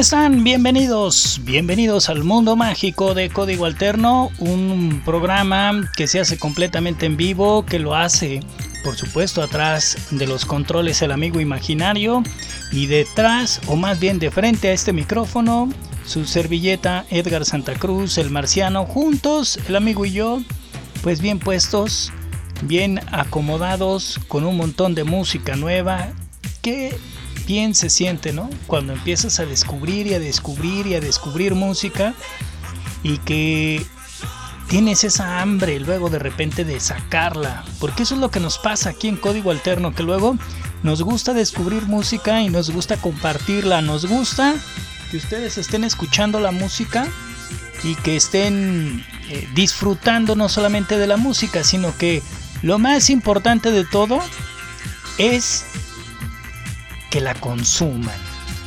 están? Bienvenidos, bienvenidos al mundo mágico de Código Alterno, un programa que se hace completamente en vivo, que lo hace, por supuesto, atrás de los controles el amigo imaginario y detrás, o más bien de frente a este micrófono, su servilleta Edgar Santa Cruz, el marciano, juntos, el amigo y yo, pues bien puestos, bien acomodados, con un montón de música nueva que bien se siente, ¿no? Cuando empiezas a descubrir y a descubrir y a descubrir música y que tienes esa hambre luego de repente de sacarla, porque eso es lo que nos pasa aquí en Código Alterno, que luego nos gusta descubrir música y nos gusta compartirla, nos gusta que ustedes estén escuchando la música y que estén eh, disfrutando no solamente de la música, sino que lo más importante de todo es que la consuman.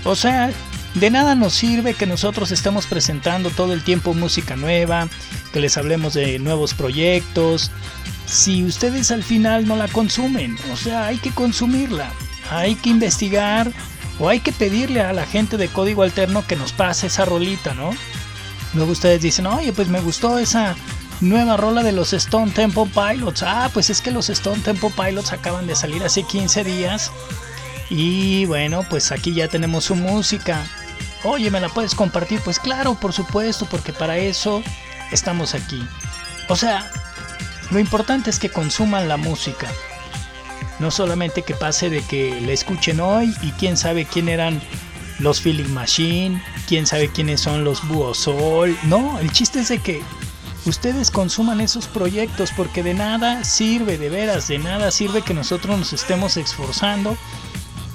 O sea, de nada nos sirve que nosotros estemos presentando todo el tiempo música nueva, que les hablemos de nuevos proyectos, si ustedes al final no la consumen. O sea, hay que consumirla, hay que investigar o hay que pedirle a la gente de código alterno que nos pase esa rolita, ¿no? Luego ustedes dicen, oye, pues me gustó esa nueva rola de los Stone Temple Pilots. Ah, pues es que los Stone Temple Pilots acaban de salir hace 15 días y bueno, pues aquí ya tenemos su música. Oye, ¿me la puedes compartir? Pues claro, por supuesto, porque para eso estamos aquí. O sea, lo importante es que consuman la música. No solamente que pase de que la escuchen hoy y quién sabe quién eran los Feeling Machine, quién sabe quiénes son los Búho Sol. No, el chiste es de que ustedes consuman esos proyectos porque de nada sirve, de veras, de nada sirve que nosotros nos estemos esforzando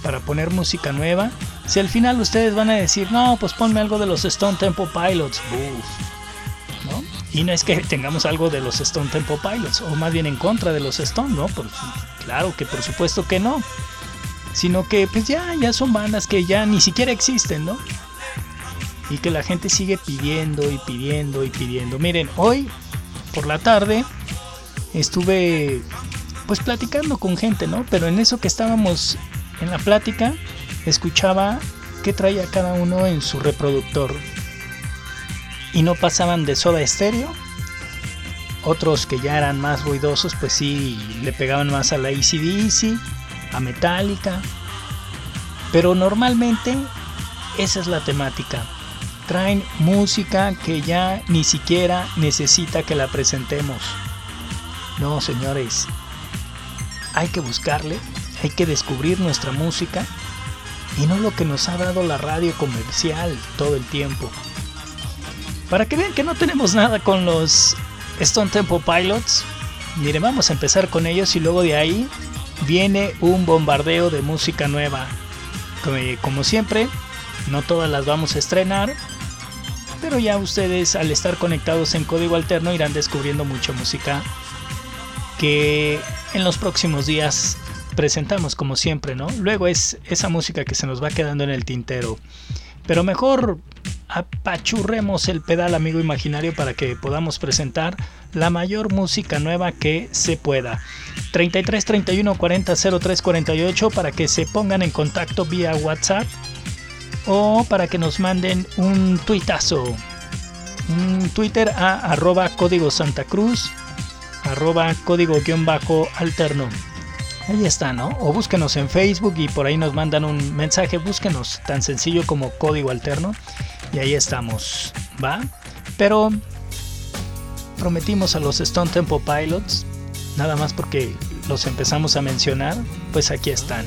para poner música nueva, si al final ustedes van a decir, no, pues ponme algo de los Stone Temple Pilots. Y no es que tengamos algo de los Stone Temple Pilots, o más bien en contra de los Stone, ¿no? Pues, claro que por supuesto que no. Sino que pues ya, ya son bandas que ya ni siquiera existen, ¿no? Y que la gente sigue pidiendo y pidiendo y pidiendo. Miren, hoy por la tarde estuve pues platicando con gente, ¿no? Pero en eso que estábamos en la plática escuchaba qué traía cada uno en su reproductor. Y no pasaban de soda estéreo. Otros que ya eran más ruidosos, pues sí, le pegaban más a la ACDC, a Metallica. Pero normalmente esa es la temática. Traen música que ya ni siquiera necesita que la presentemos. No, señores. Hay que buscarle hay que descubrir nuestra música y no lo que nos ha dado la radio comercial todo el tiempo. Para que vean que no tenemos nada con los Stone Temple Pilots, mire, vamos a empezar con ellos y luego de ahí viene un bombardeo de música nueva. Como siempre, no todas las vamos a estrenar, pero ya ustedes al estar conectados en código alterno irán descubriendo mucha música que en los próximos días presentamos como siempre, ¿no? Luego es esa música que se nos va quedando en el tintero. Pero mejor apachurremos el pedal amigo imaginario para que podamos presentar la mayor música nueva que se pueda. 33 31 40 03 48 para que se pongan en contacto vía WhatsApp o para que nos manden un tuitazo. Twitter a arroba código Santa Cruz, arroba código guion bajo alterno ahí está, ¿no? O búsquenos en Facebook y por ahí nos mandan un mensaje, búsquenos tan sencillo como código alterno y ahí estamos, ¿va? Pero prometimos a los Stone Tempo Pilots, nada más porque los empezamos a mencionar, pues aquí están.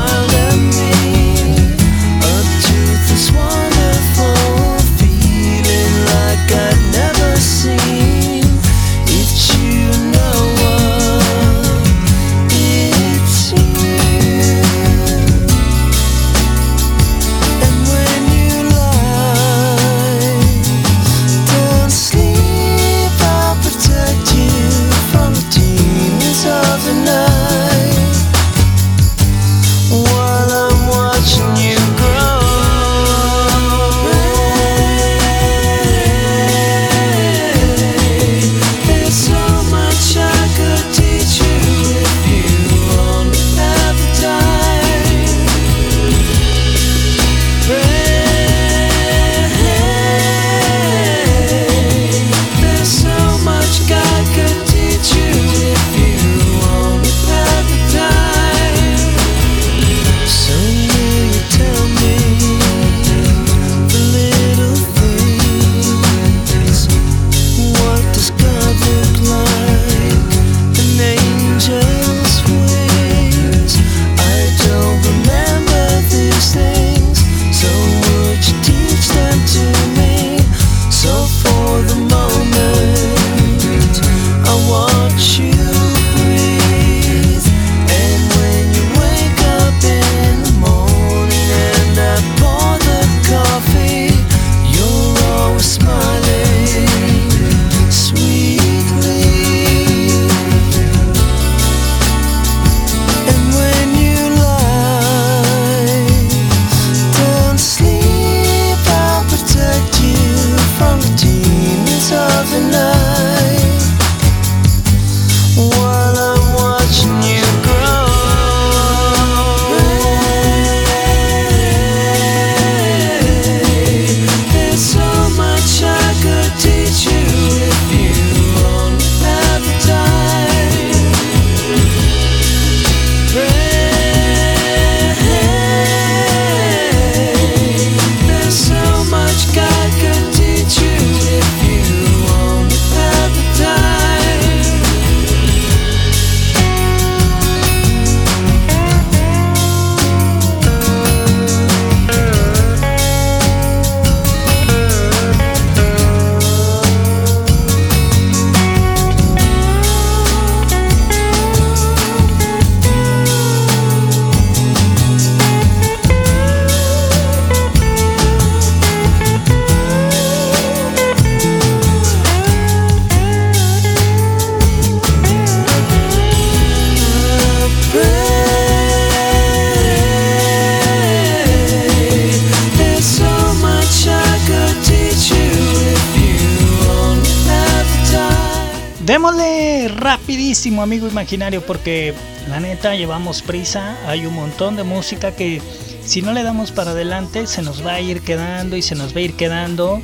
amigo imaginario, porque la neta llevamos prisa. Hay un montón de música que si no le damos para adelante se nos va a ir quedando y se nos va a ir quedando.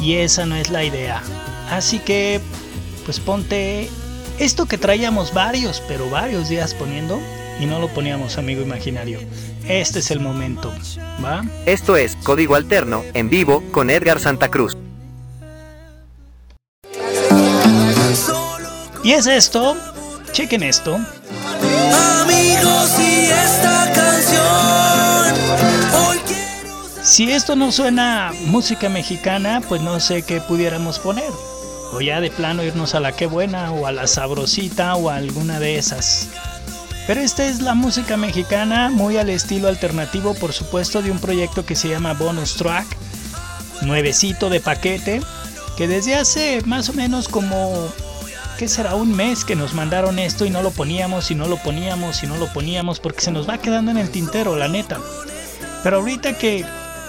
Y esa no es la idea. Así que, pues ponte esto que traíamos varios, pero varios días poniendo y no lo poníamos, amigo imaginario. Este es el momento, ¿va? Esto es Código Alterno, en vivo, con Edgar Santa Cruz. Y es esto, chequen esto. Amigos, y esta canción. Si esto no suena música mexicana, pues no sé qué pudiéramos poner. O ya de plano irnos a la que buena, o a la sabrosita, o a alguna de esas. Pero esta es la música mexicana, muy al estilo alternativo, por supuesto, de un proyecto que se llama Bonus Track, nuevecito de paquete, que desde hace más o menos como ¿qué será? Un mes que nos mandaron esto y no lo poníamos y no lo poníamos y no lo poníamos porque se nos va quedando en el tintero, la neta. Pero ahorita que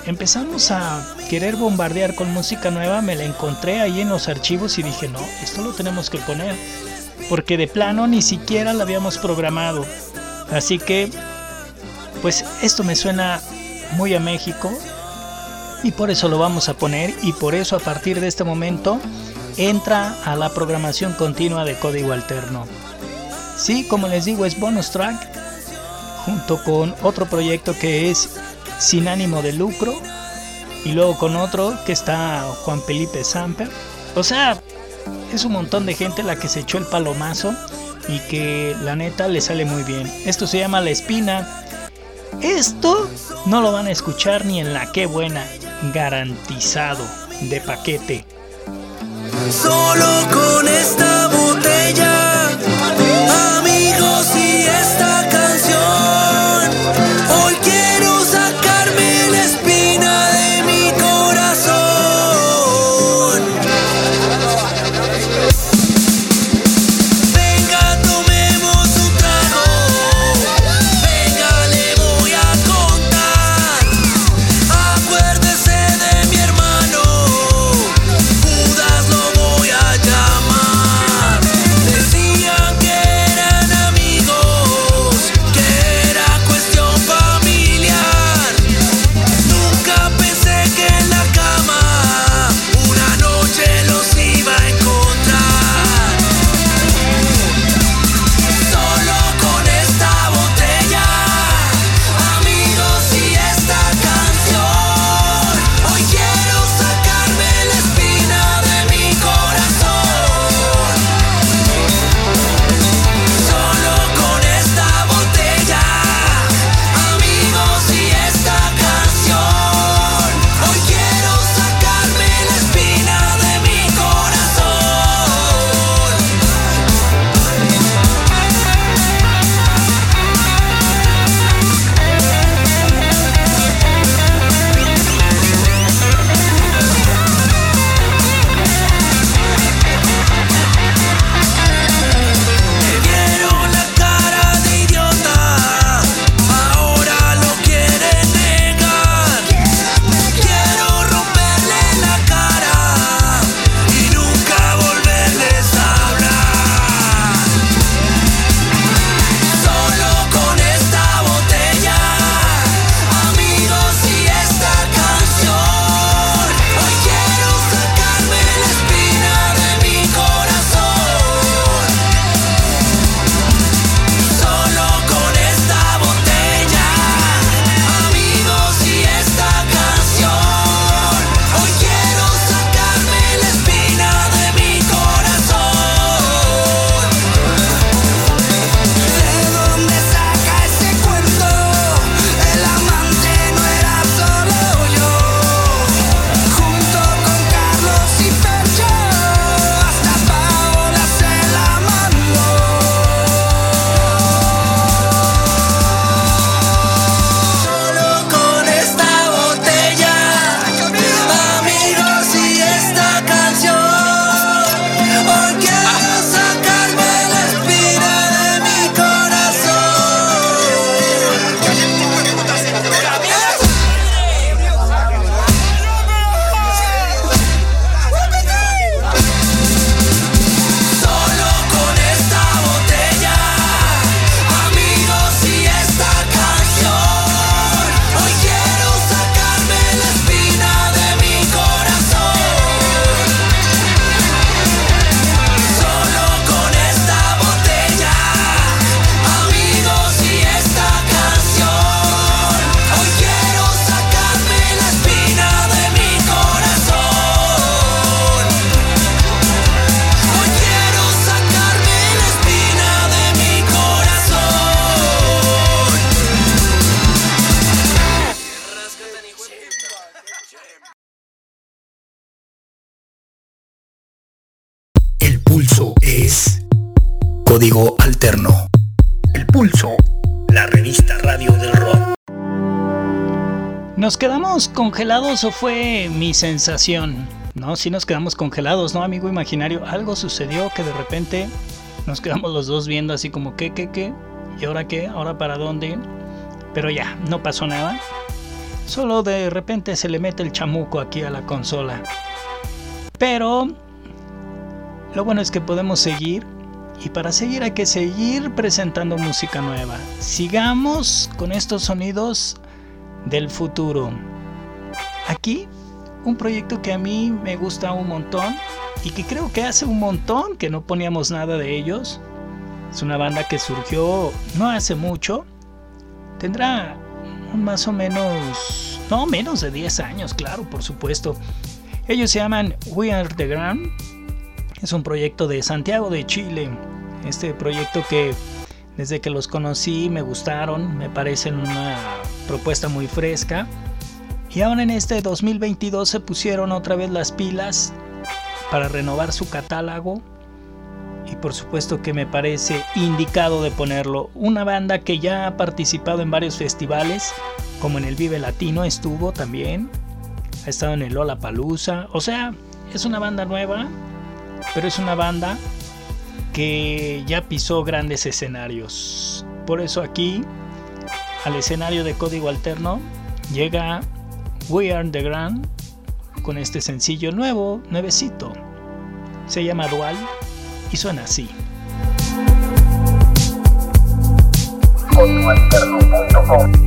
empezamos a querer bombardear con música nueva, me la encontré ahí en los archivos y dije, no, esto lo tenemos que poner. Porque de plano ni siquiera lo habíamos programado. Así que, pues esto me suena muy a México. Y por eso lo vamos a poner. Y por eso a partir de este momento entra a la programación continua de código alterno. Sí, como les digo, es bonus track junto con otro proyecto que es sin ánimo de lucro y luego con otro que está Juan Felipe Samper. O sea, es un montón de gente la que se echó el palomazo y que la neta le sale muy bien. Esto se llama La Espina. Esto no lo van a escuchar ni en la que buena, garantizado, de paquete. Solo con esta botella, amigos, y esta canción. Código Alterno. El pulso, la revista radio del rock. ¿Nos quedamos congelados o fue mi sensación? No, sí nos quedamos congelados, ¿no, amigo imaginario? Algo sucedió que de repente nos quedamos los dos viendo así como, ¿qué, qué, qué? ¿Y ahora qué? ¿Ahora para dónde? Pero ya, no pasó nada. Solo de repente se le mete el chamuco aquí a la consola. Pero lo bueno es que podemos seguir. Y para seguir hay que seguir presentando música nueva. Sigamos con estos sonidos del futuro. Aquí, un proyecto que a mí me gusta un montón y que creo que hace un montón que no poníamos nada de ellos. Es una banda que surgió no hace mucho. Tendrá más o menos, no menos de 10 años, claro, por supuesto. Ellos se llaman We Are the Grand. Es un proyecto de Santiago de Chile. Este proyecto que desde que los conocí me gustaron, me parecen una propuesta muy fresca. Y ahora en este 2022 se pusieron otra vez las pilas para renovar su catálogo. Y por supuesto que me parece indicado de ponerlo. Una banda que ya ha participado en varios festivales, como en el Vive Latino estuvo también. Ha estado en el Lola Palusa. O sea, es una banda nueva, pero es una banda que ya pisó grandes escenarios. Por eso aquí, al escenario de código alterno, llega We Are the Grand con este sencillo nuevo, nuevecito. Se llama Dual y suena así. Hoy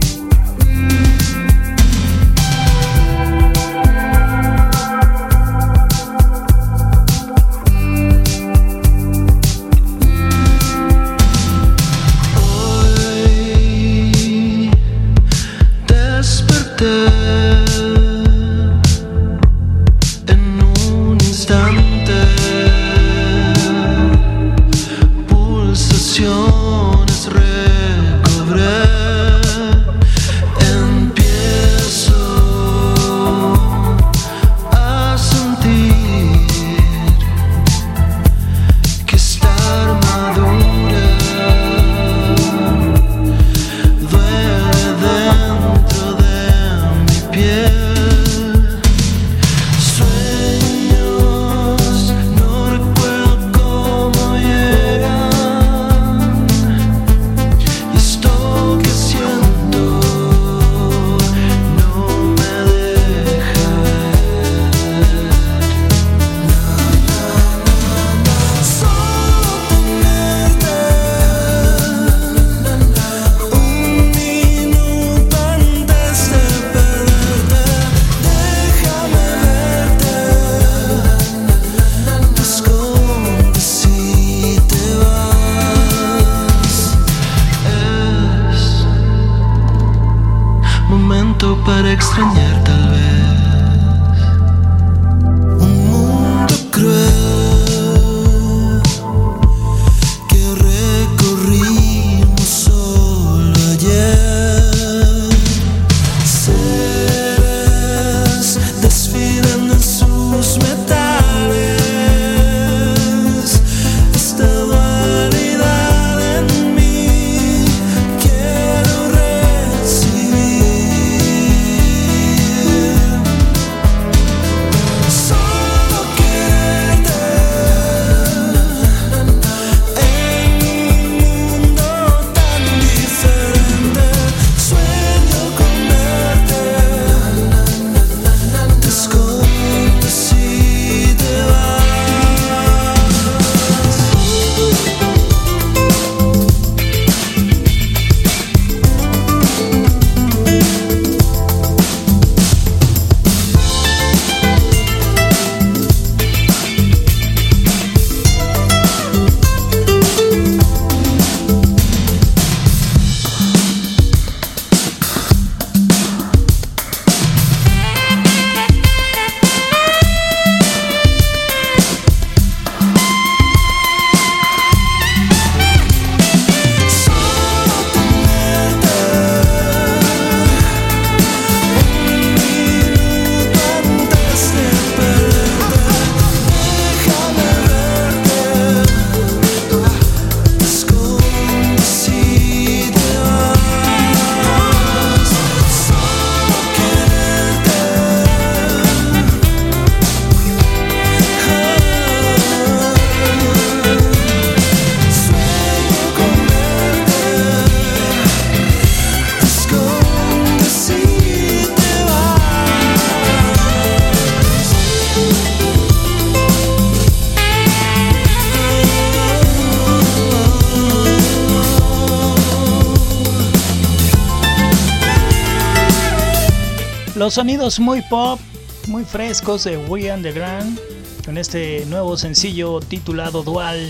Los sonidos muy pop, muy frescos de We Underground, con este nuevo sencillo titulado Dual,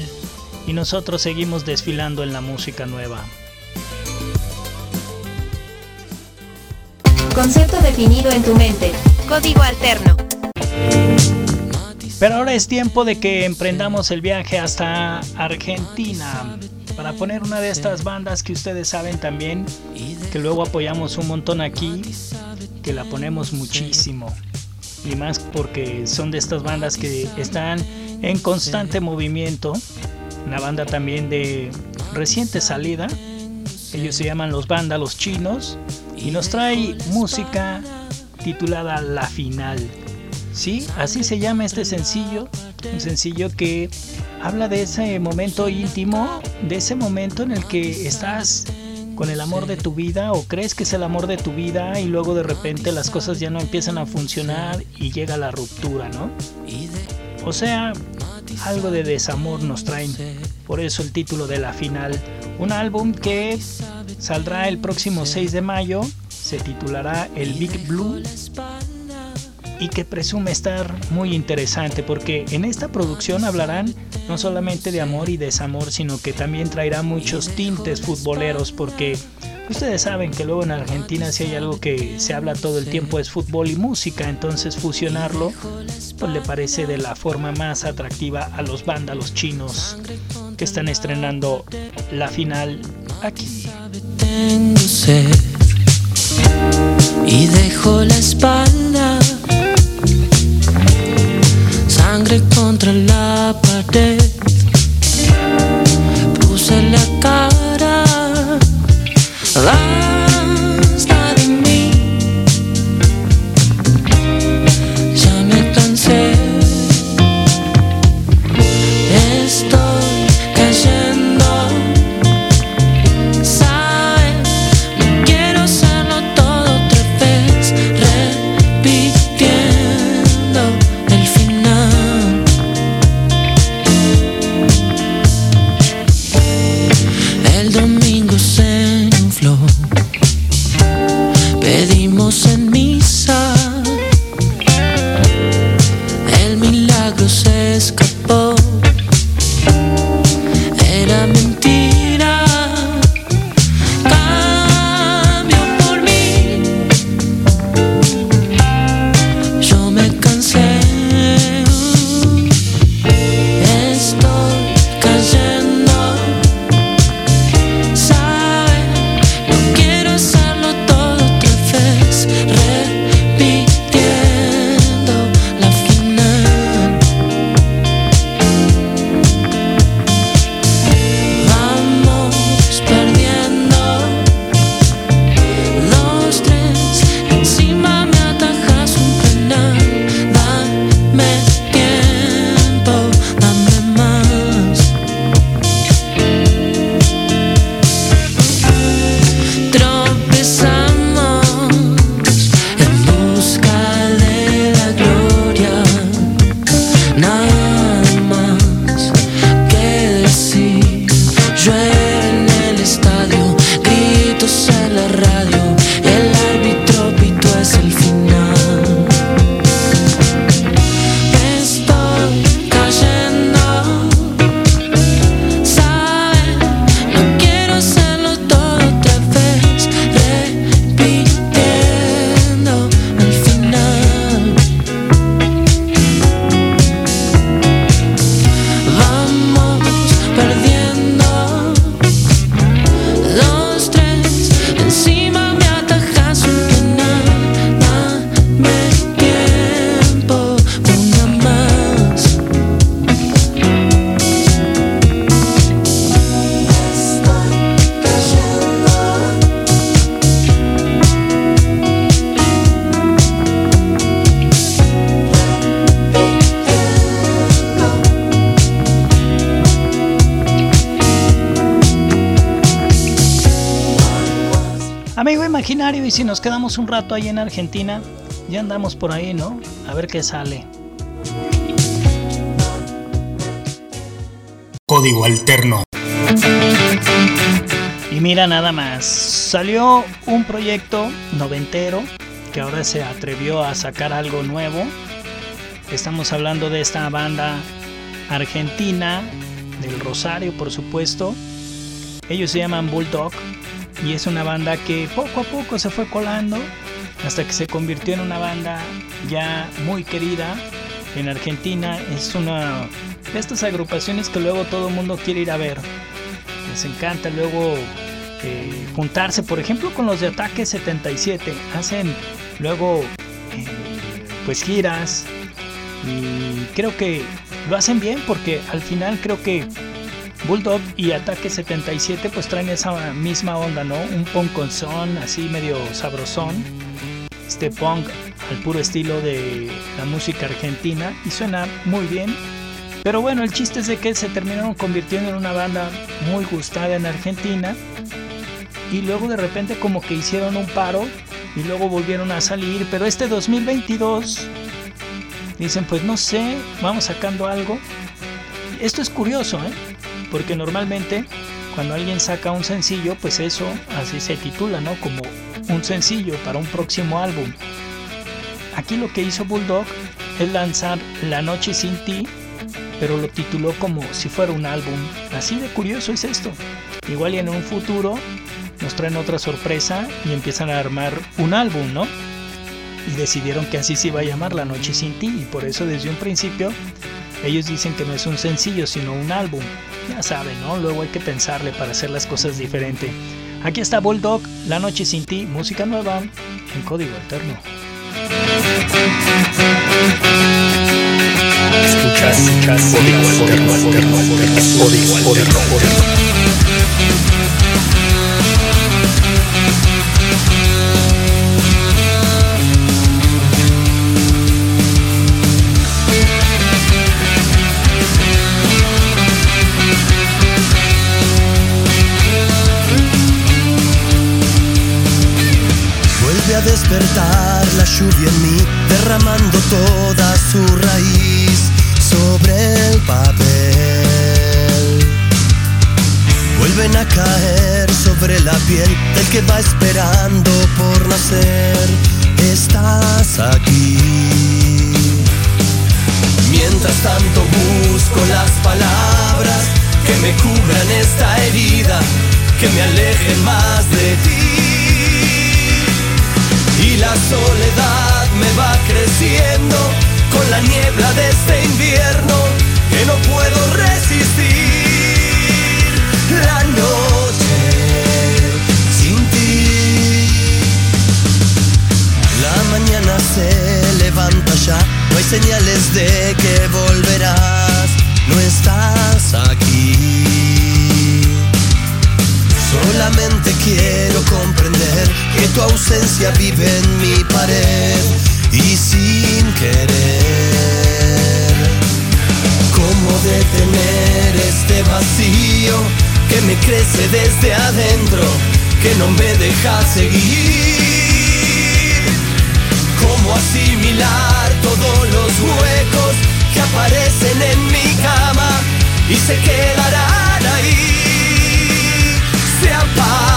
y nosotros seguimos desfilando en la música nueva. Concepto definido en tu mente. Código alterno. Pero ahora es tiempo de que emprendamos el viaje hasta Argentina para poner una de estas bandas que ustedes saben también que luego apoyamos un montón aquí, que la ponemos muchísimo. Y más porque son de estas bandas que están en constante movimiento. Una banda también de reciente salida. Ellos se llaman Los Vándalos Chinos y nos trae música titulada La Final. Sí, así se llama este sencillo. Un sencillo que habla de ese momento íntimo, de ese momento en el que estás con el amor de tu vida o crees que es el amor de tu vida y luego de repente las cosas ya no empiezan a funcionar y llega la ruptura, ¿no? O sea, algo de desamor nos traen. Por eso el título de la final. Un álbum que saldrá el próximo 6 de mayo. Se titulará El Big Blue y que presume estar muy interesante porque en esta producción hablarán no solamente de amor y desamor, sino que también traerá muchos tintes futboleros porque ustedes saben que luego en Argentina si hay algo que se habla todo el tiempo es fútbol y música, entonces fusionarlo pues le parece de la forma más atractiva a los vándalos chinos que están estrenando la final aquí. y dejo la espalda sangre contra la pared. Puse la cara. pedimos y si nos quedamos un rato ahí en Argentina, ya andamos por ahí, ¿no? A ver qué sale. Código alterno. Y mira nada más, salió un proyecto noventero que ahora se atrevió a sacar algo nuevo. Estamos hablando de esta banda argentina, del Rosario por supuesto. Ellos se llaman Bulldog y es una banda que poco a poco se fue colando hasta que se convirtió en una banda ya muy querida en Argentina. Es una de estas agrupaciones que luego todo el mundo quiere ir a ver. Les encanta luego eh, juntarse, por ejemplo, con los de Ataque 77. Hacen luego eh, pues giras y creo que lo hacen bien porque al final creo que Bulldog y Ataque 77 pues traen esa misma onda, ¿no? Un punk con son así medio sabrosón. Este punk al puro estilo de la música argentina y suena muy bien. Pero bueno, el chiste es de que se terminaron convirtiendo en una banda muy gustada en Argentina y luego de repente como que hicieron un paro y luego volvieron a salir, pero este 2022 dicen pues no sé, vamos sacando algo. Esto es curioso, ¿eh? Porque normalmente cuando alguien saca un sencillo, pues eso así se titula, ¿no? Como un sencillo para un próximo álbum. Aquí lo que hizo Bulldog es lanzar La Noche Sin Ti, pero lo tituló como si fuera un álbum. Así de curioso es esto. Igual en un futuro nos traen otra sorpresa y empiezan a armar un álbum, ¿no? Y decidieron que así se iba a llamar La Noche Sin Ti y por eso desde un principio ellos dicen que no es un sencillo sino un álbum. Ya saben, ¿no? Luego hay que pensarle para hacer las cosas diferente. Aquí está Bulldog, La Noche Sin Ti, música nueva en código alterno. Escuchas, código alterno, alterno, alterno, código alterno. Despertar la lluvia en mí, derramando toda su raíz sobre el papel. Vuelven a caer sobre la piel del que va esperando por nacer. Estás aquí. Mientras tanto busco las palabras que me cubran esta herida, que me alejen más de ti y la soledad me va creciendo con la niebla de este invierno que no puedo resistir. La noche sin ti. La mañana se levanta ya, no hay señales de que volverás, no estás aquí. Solamente quiero comprender que tu ausencia vive en mi pared y sin querer. ¿Cómo detener este vacío que me crece desde adentro, que no me deja seguir? ¿Cómo asimilar todos los huecos que aparecen en mi cama y se quedarán ahí? Se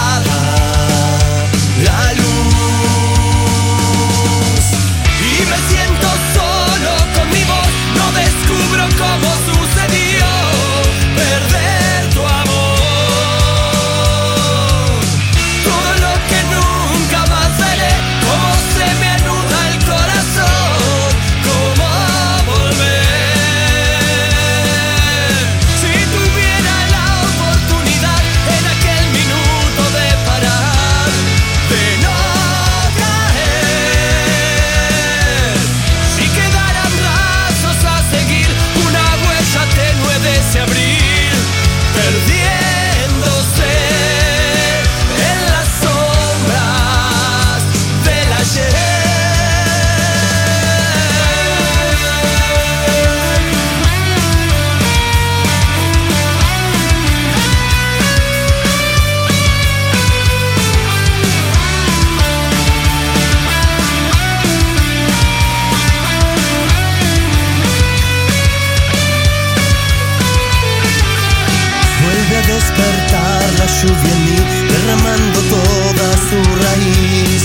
despertar la lluvia en mí, derramando toda su raíz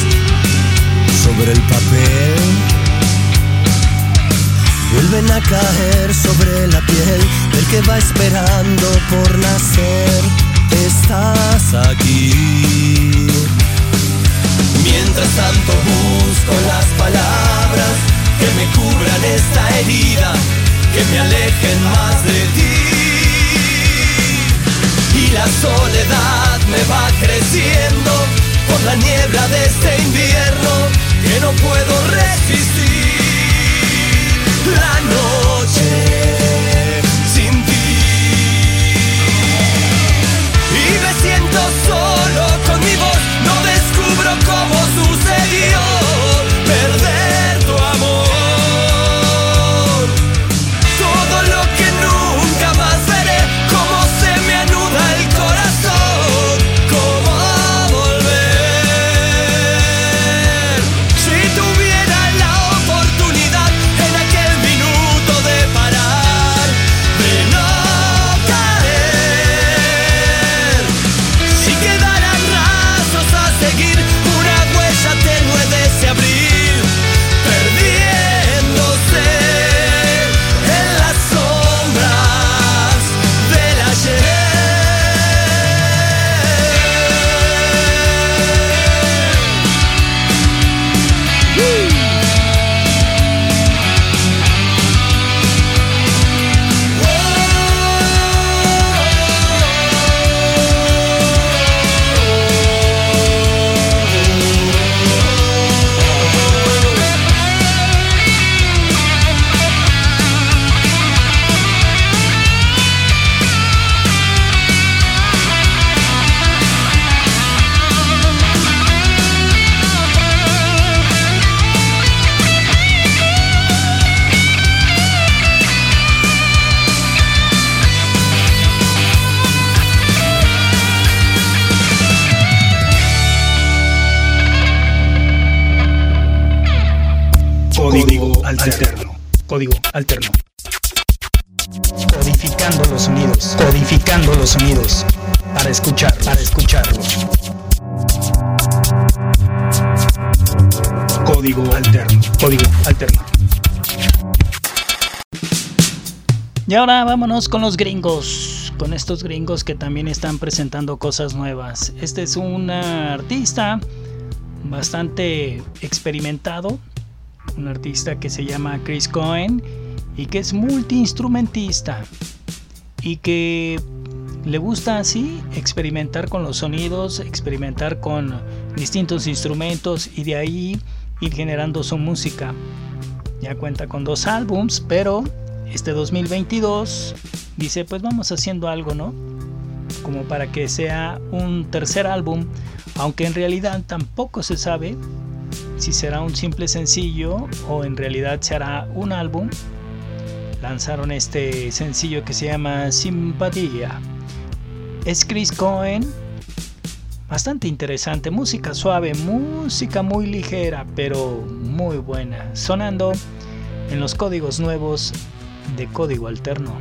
sobre el papel vuelven a caer sobre la piel del que va esperando por nacer. Estás aquí. Mientras tanto busco las palabras que me cubran esta herida, que me alejen más de ti. Y la soledad me va creciendo por la niebla de este invierno que no puedo resistir. La noche sin ti. Y me siento solo con mi voz, no descubro cómo sucedió perder Y ahora vámonos con los gringos. Con estos gringos que también están presentando cosas nuevas. Este es un artista bastante experimentado un artista que se llama Chris Cohen y que es multiinstrumentista y que le gusta así experimentar con los sonidos, experimentar con distintos instrumentos y de ahí ir generando su música. Ya cuenta con dos álbums, pero este 2022 dice pues vamos haciendo algo, ¿no? Como para que sea un tercer álbum, aunque en realidad tampoco se sabe si será un simple sencillo o en realidad será un álbum. Lanzaron este sencillo que se llama Simpatía. Es Chris Cohen. Bastante interesante, música suave, música muy ligera, pero muy buena. Sonando en los códigos nuevos de código alterno.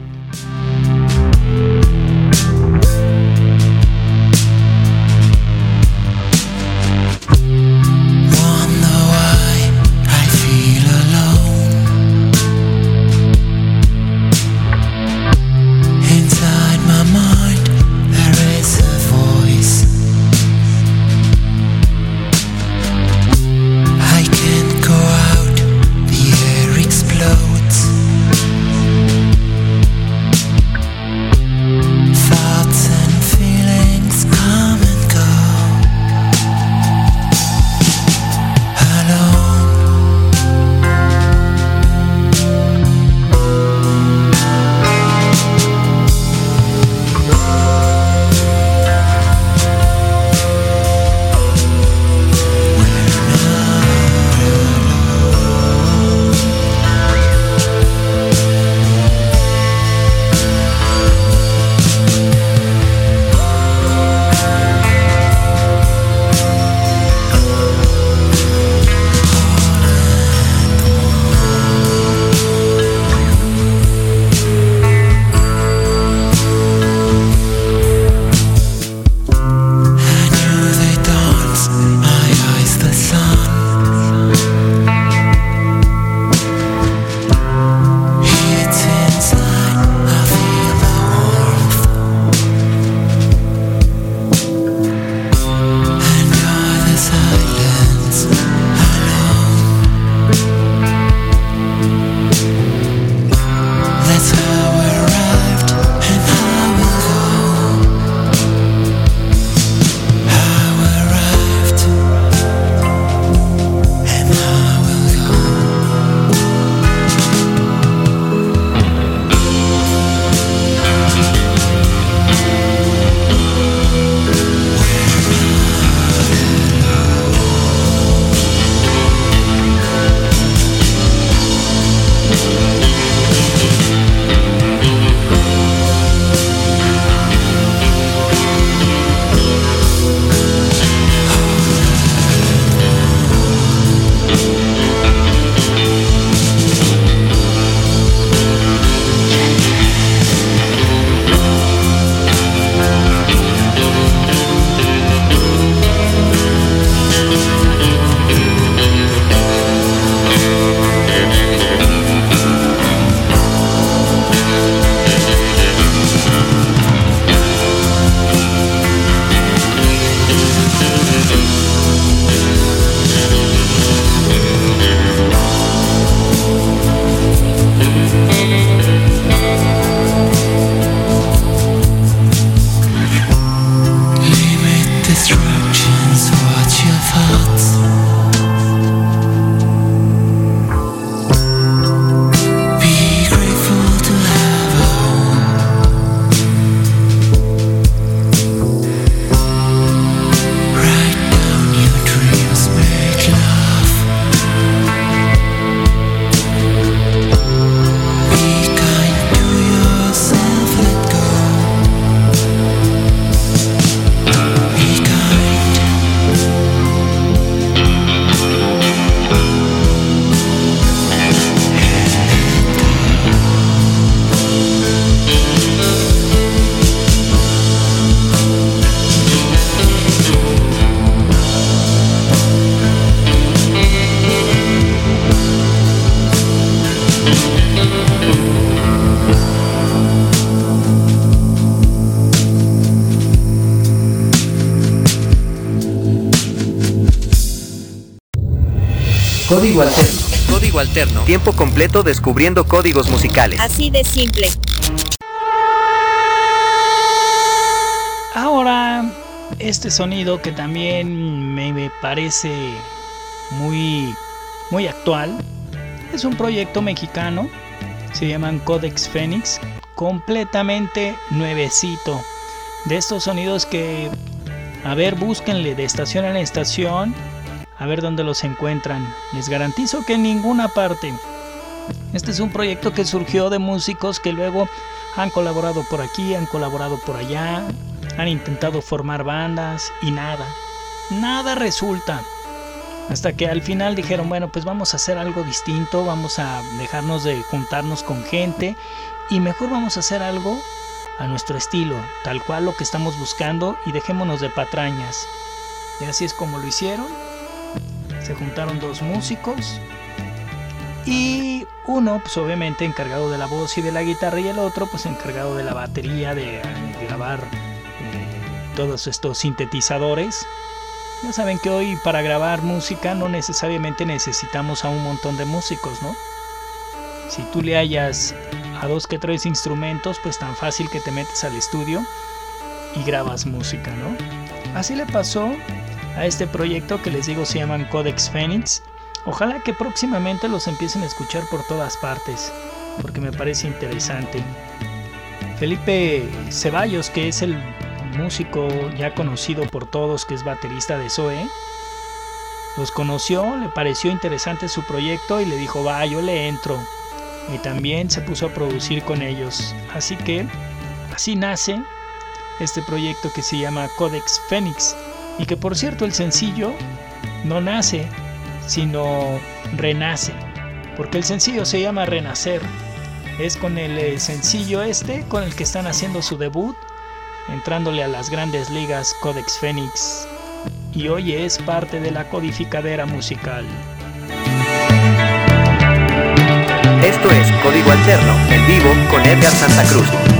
Código Alterno. Código Alterno. Tiempo completo descubriendo códigos musicales. Así de simple. Ahora, este sonido que también me, parece muy, muy actual, es un proyecto mexicano, se llaman Codex Phoenix, completamente nuevecito. De estos sonidos que, a ver, búsquenle de estación en estación, a ver dónde los encuentran. Les garantizo que en ninguna parte. Este es un proyecto que surgió de músicos que luego han colaborado por aquí, han colaborado por allá, han intentado formar bandas y nada, nada resulta. Hasta que al final dijeron, bueno, pues vamos a hacer algo distinto, vamos a dejarnos de juntarnos con gente y mejor vamos a hacer algo a nuestro estilo, tal cual lo que estamos buscando y dejémonos de patrañas. Y así es como lo hicieron. Se juntaron dos músicos y uno, pues obviamente encargado de la voz y de la guitarra y el otro, pues encargado de la batería, de, grabar eh, todos estos sintetizadores. Ya saben que hoy para grabar música no necesariamente necesitamos a un montón de músicos, ¿no? Si tú le hallas a dos que tres instrumentos, pues tan fácil que te metes al estudio y grabas música, ¿no? Así le pasó a este proyecto que les digo se llaman Codex Phoenix. Ojalá que próximamente los empiecen a escuchar por todas partes, porque me parece interesante. Felipe Ceballos, que es el músico ya conocido por todos, que es baterista de Zoe, los conoció, le pareció interesante su proyecto y le dijo, va, yo le entro. Y también se puso a producir con ellos. Así que así nace este proyecto que se llama Codex Phoenix. Y que por cierto el sencillo no nace, sino renace. Porque el sencillo se llama Renacer. Es con el eh, sencillo este con el que están haciendo su debut, entrándole a las grandes ligas Codex Phoenix. Y hoy es parte de la codificadera musical. Esto es Código Alterno, en vivo con Edgar Santa Cruz.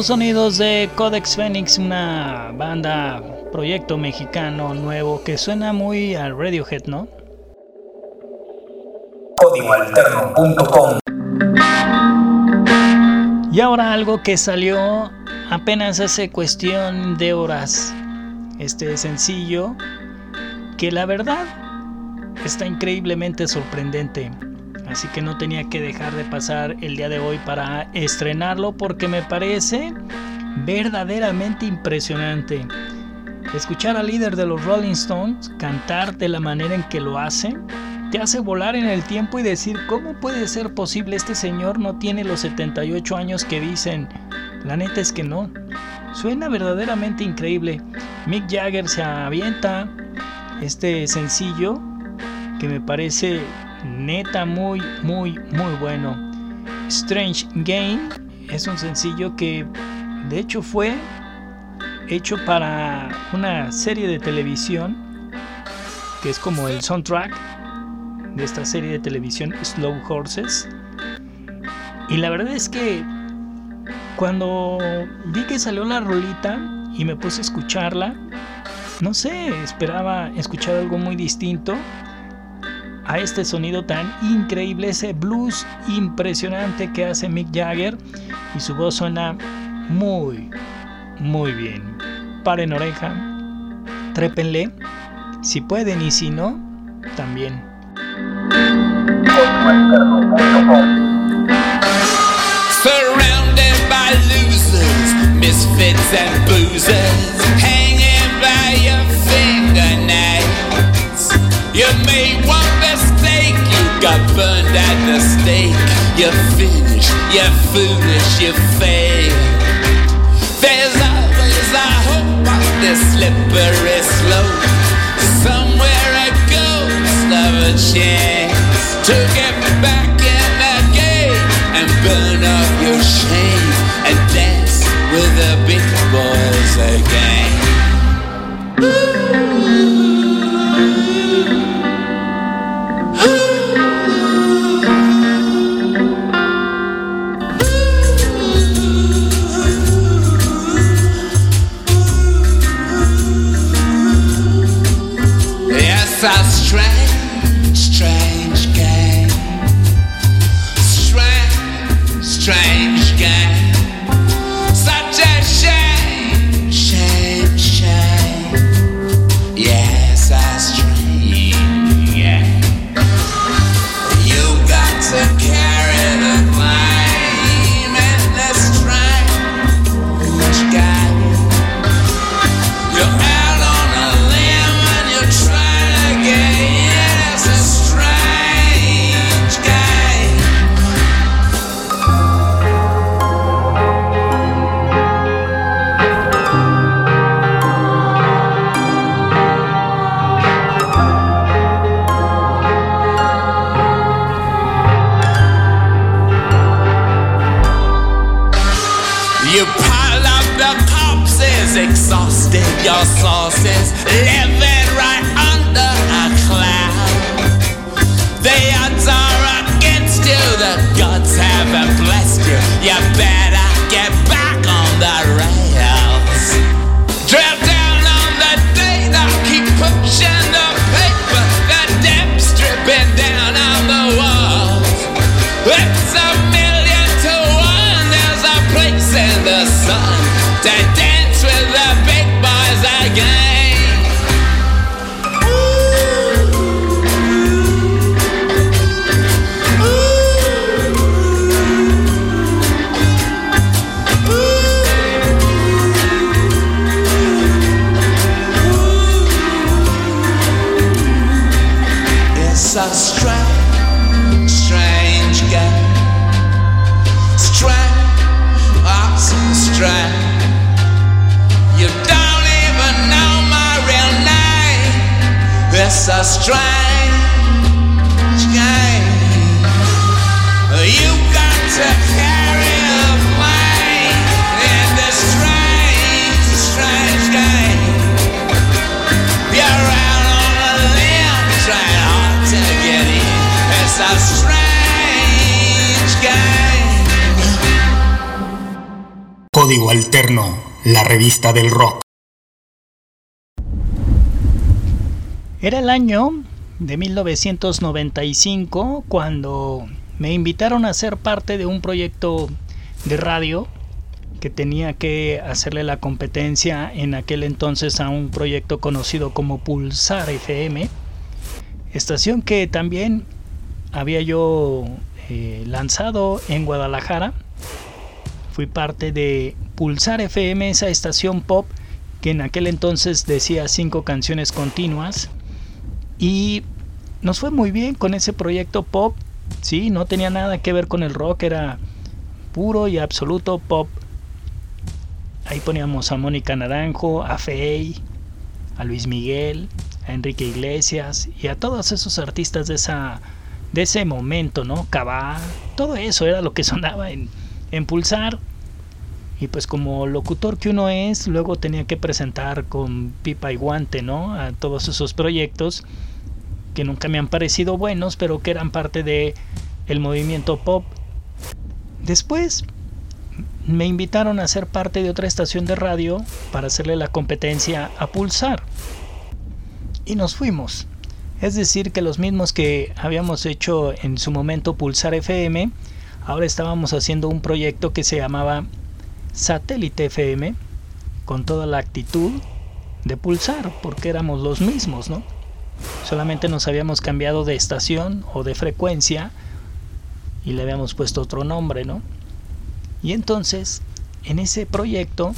Los sonidos de Codex Phoenix, una banda, proyecto mexicano nuevo que suena muy al Radiohead, ¿no? Códigoalterno.com Y ahora algo que salió apenas hace cuestión de horas. Este sencillo que la verdad está increíblemente sorprendente. Así que no tenía que dejar de pasar el día de hoy para estrenarlo porque me parece verdaderamente impresionante. Escuchar al líder de los Rolling Stones cantar de la manera en que lo hace te hace volar en el tiempo y decir cómo puede ser posible este señor no tiene los 78 años que dicen. La neta es que no. Suena verdaderamente increíble. Mick Jagger se avienta este sencillo que me parece neta muy, muy, muy bueno. Strange Game es un sencillo que de hecho fue hecho para una serie de televisión que es como el soundtrack de esta serie de televisión Slow Horses. Y la verdad es que cuando vi que salió la rolita y me puse a escucharla, no sé, esperaba escuchar algo muy distinto a este sonido tan increíble, ese blues impresionante que hace Mick Jagger y su voz suena muy, muy bien. Paren oreja, trépenle, si pueden y si no, también. Surrounded by losers, misfits and boozers, hanging by your fingernails. You mistake, you got burned at the stake. You're finished, you're foolish, you fail. There's always a hope on this slippery slope. Somewhere a ghost of a chance to get back in the game and burn off your shame and dance with the big boys again. Era el año de 1995 cuando me invitaron a ser parte de un proyecto de radio que tenía que hacerle la competencia en aquel entonces a un proyecto conocido como Pulsar FM, estación que también había yo eh, lanzado en Guadalajara. Fui parte de Pulsar FM, esa estación pop que en aquel entonces decía cinco canciones continuas y nos fue muy bien con ese proyecto pop. Sí, no tenía nada que ver con el rock, era puro y absoluto pop. Ahí poníamos a Mónica Naranjo, a Fey, a Luis Miguel, a Enrique Iglesias y a todos esos artistas de esa de ese momento, ¿no? Cabá, todo eso era lo que sonaba en, en Pulsar. Y pues como locutor que uno es, luego tenía que presentar con pipa y guante, ¿no? A todos esos proyectos que nunca me han parecido buenos, pero que eran parte de el movimiento pop. Después me invitaron a ser parte de otra estación de radio para hacerle la competencia a Pulsar. Y nos fuimos. Es decir, que los mismos que habíamos hecho en su momento Pulsar FM, ahora estábamos haciendo un proyecto que se llamaba Satélite FM, con toda la actitud de Pulsar, porque éramos los mismos, ¿no? Solamente nos habíamos cambiado de estación o de frecuencia y le habíamos puesto otro nombre, ¿no? Y entonces, en ese proyecto,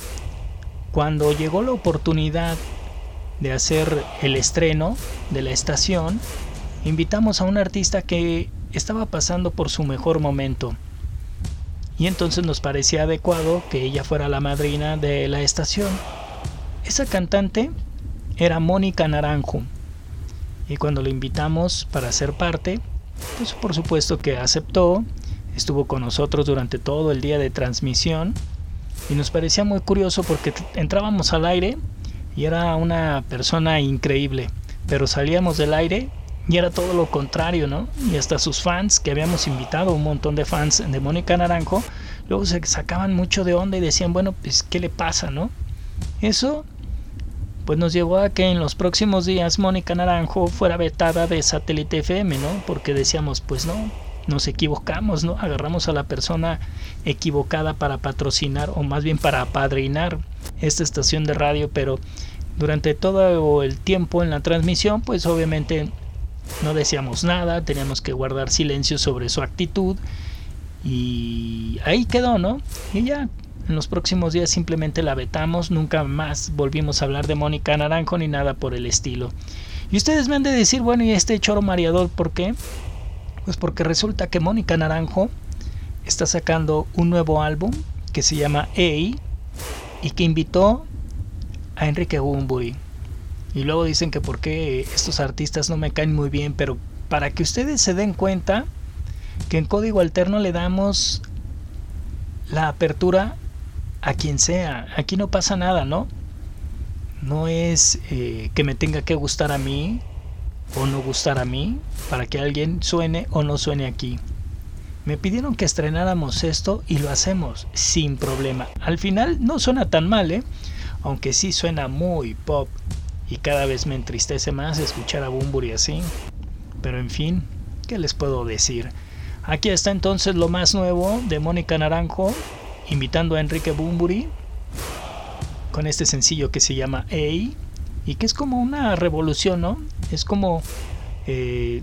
cuando llegó la oportunidad de hacer el estreno de la estación, invitamos a un artista que estaba pasando por su mejor momento. Y entonces nos parecía adecuado que ella fuera la madrina de la estación. Esa cantante era Mónica Naranjo y cuando le invitamos para ser parte, pues por supuesto que aceptó, estuvo con nosotros durante todo el día de transmisión y nos parecía muy curioso porque entrábamos al aire y era una persona increíble, pero salíamos del aire y era todo lo contrario, ¿no? Y hasta sus fans, que habíamos invitado un montón de fans de Mónica Naranjo, luego se sacaban mucho de onda y decían, bueno, pues, ¿qué le pasa, no? Eso pues nos llevó a que en los próximos días Mónica Naranjo fuera vetada de satélite FM, ¿no? Porque decíamos, pues no, nos equivocamos, ¿no? Agarramos a la persona equivocada para patrocinar o más bien para apadrinar esta estación de radio, pero durante todo el tiempo en la transmisión, pues obviamente no decíamos nada, teníamos que guardar silencio sobre su actitud y ahí quedó, ¿no? Y ya en los próximos días simplemente la vetamos, nunca más volvimos a hablar de Mónica Naranjo ni nada por el estilo. Y ustedes me han de decir, bueno, ¿y este choro mareador por qué? Pues porque resulta que Mónica Naranjo está sacando un nuevo álbum que se llama A y que invitó a Enrique Bunbury. Y luego dicen que por qué estos artistas no me caen muy bien, pero para que ustedes se den cuenta que en código alterno le damos la apertura a quien sea. Aquí no pasa nada, ¿no? No es eh, que me tenga que gustar a mí o no gustar a mí para que alguien suene o no suene aquí. Me pidieron que estrenáramos esto y lo hacemos sin problema. Al final no suena tan mal, ¿eh? Aunque sí suena muy pop y cada vez me entristece más escuchar a Bumburi así. Pero en fin, ¿qué les puedo decir? Aquí está entonces lo más nuevo de Mónica Naranjo invitando a Enrique Bumburi con este sencillo que se llama A y que es como una revolución, ¿no? Es como eh,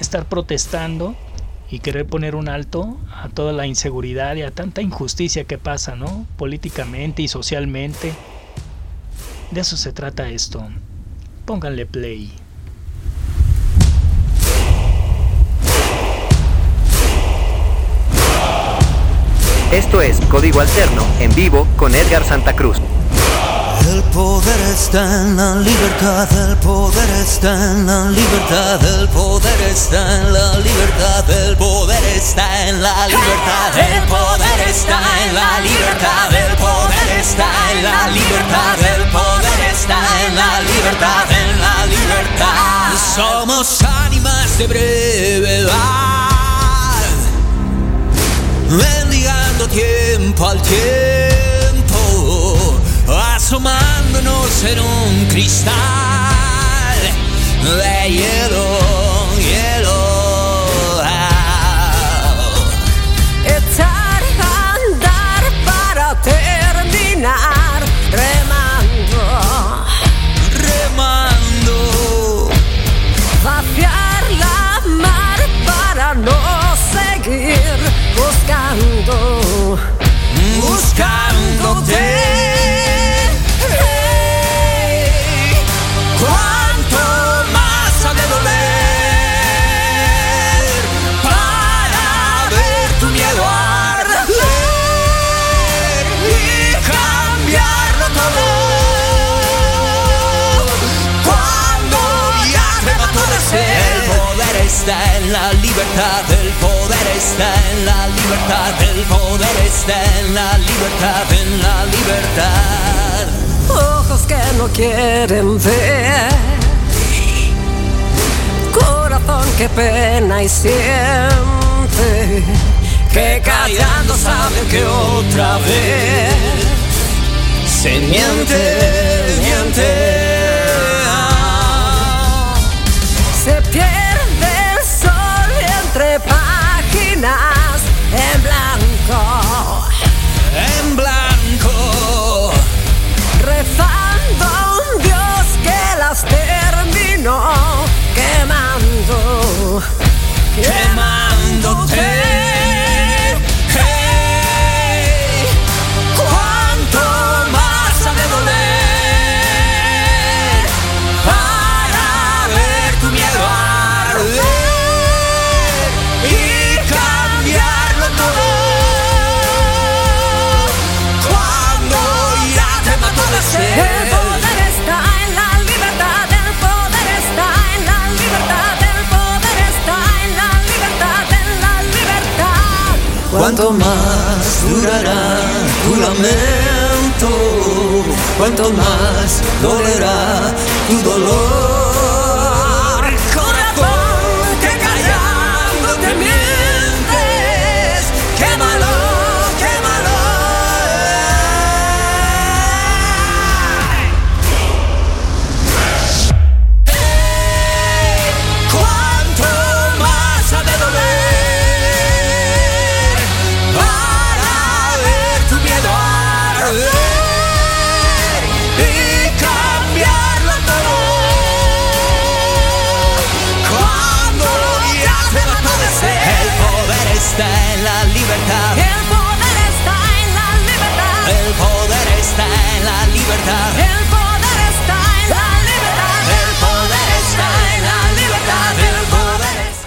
estar protestando y querer poner un alto a toda la inseguridad y a tanta injusticia que pasa, ¿no? Políticamente y socialmente. De eso se trata esto. Pónganle play. Esto es Código Alterno en vivo con Edgar Santa Cruz. El poder está en la libertad, el poder está en la libertad, el poder está en la libertad, el poder está en la libertad, el poder está en la libertad, el poder está en la libertad, el poder en la libertad, en la libertad. Somos ánimas de brevedad mendigando tiempo al tiempo. asomándonos en un cristal de hielo. Libertad, el poder está en la libertad, el poder está en la libertad, en la libertad. ojos que no quieren ver, corazón que pena y siente, que callando sabe que otra vez se miente, miente. Páginas en blanco, Cuanto más durará tu lamento, cuanto más dolerá tu dolor.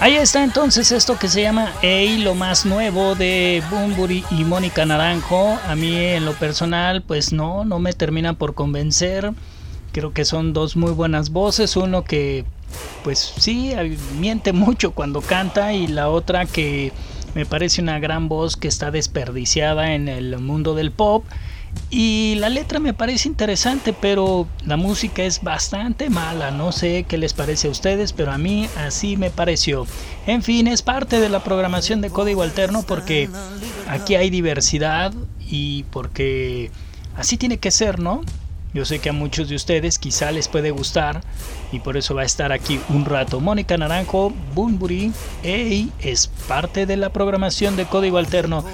Ahí está entonces esto que se llama Ey, lo más nuevo de Bumburi y Mónica Naranjo. A mí en lo personal, pues no, no me termina por convencer. Creo que son dos muy buenas voces. Uno que, pues sí, miente mucho cuando canta y la otra que me parece una gran voz que está desperdiciada en el mundo del pop. Y la letra me parece interesante, pero la música es bastante mala. No sé qué les parece a ustedes, pero a mí así me pareció. En fin, es parte de la programación de Código Alterno porque aquí hay diversidad y porque así tiene que ser, ¿no? Yo sé que a muchos de ustedes quizá les puede gustar y por eso va a estar aquí un rato. Mónica Naranjo, Bunbury, Ey, es parte de la programación de Código Alterno.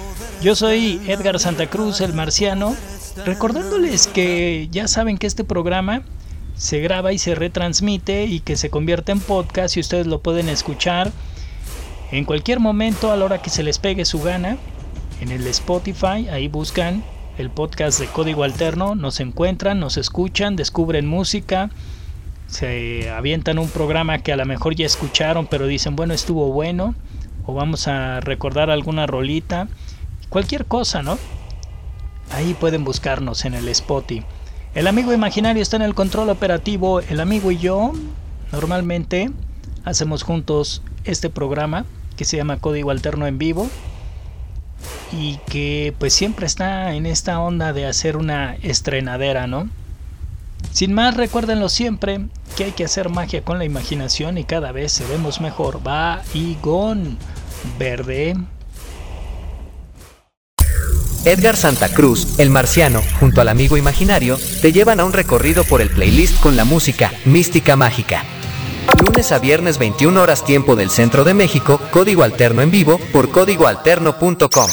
Yo soy Edgar Santa Cruz, el marciano, recordándoles que ya saben que este programa se graba y se retransmite y que se convierte en podcast y ustedes lo pueden escuchar en cualquier momento a la hora que se les pegue su gana en el Spotify, ahí buscan el podcast de Código Alterno, nos encuentran, nos escuchan, descubren música, se avientan un programa que a lo mejor ya escucharon, pero dicen, bueno, estuvo bueno, o vamos a recordar alguna rolita, cualquier cosa, ¿no? Ahí pueden buscarnos en el Spotify. El amigo imaginario está en el control operativo, el amigo y yo normalmente hacemos juntos este programa que se llama Código Alterno en vivo y que pues siempre está en esta onda de hacer una estrenadera, ¿no? Sin más, recuérdenlo siempre que hay que hacer magia con la imaginación y cada vez se vemos mejor. Va y gon verde. Edgar Santa Cruz, el marciano, junto al amigo imaginario, te llevan a un recorrido por el playlist con la música Mística Mágica. Lunes a viernes 21 horas tiempo del centro de México, código alterno en vivo por códigoalterno.com.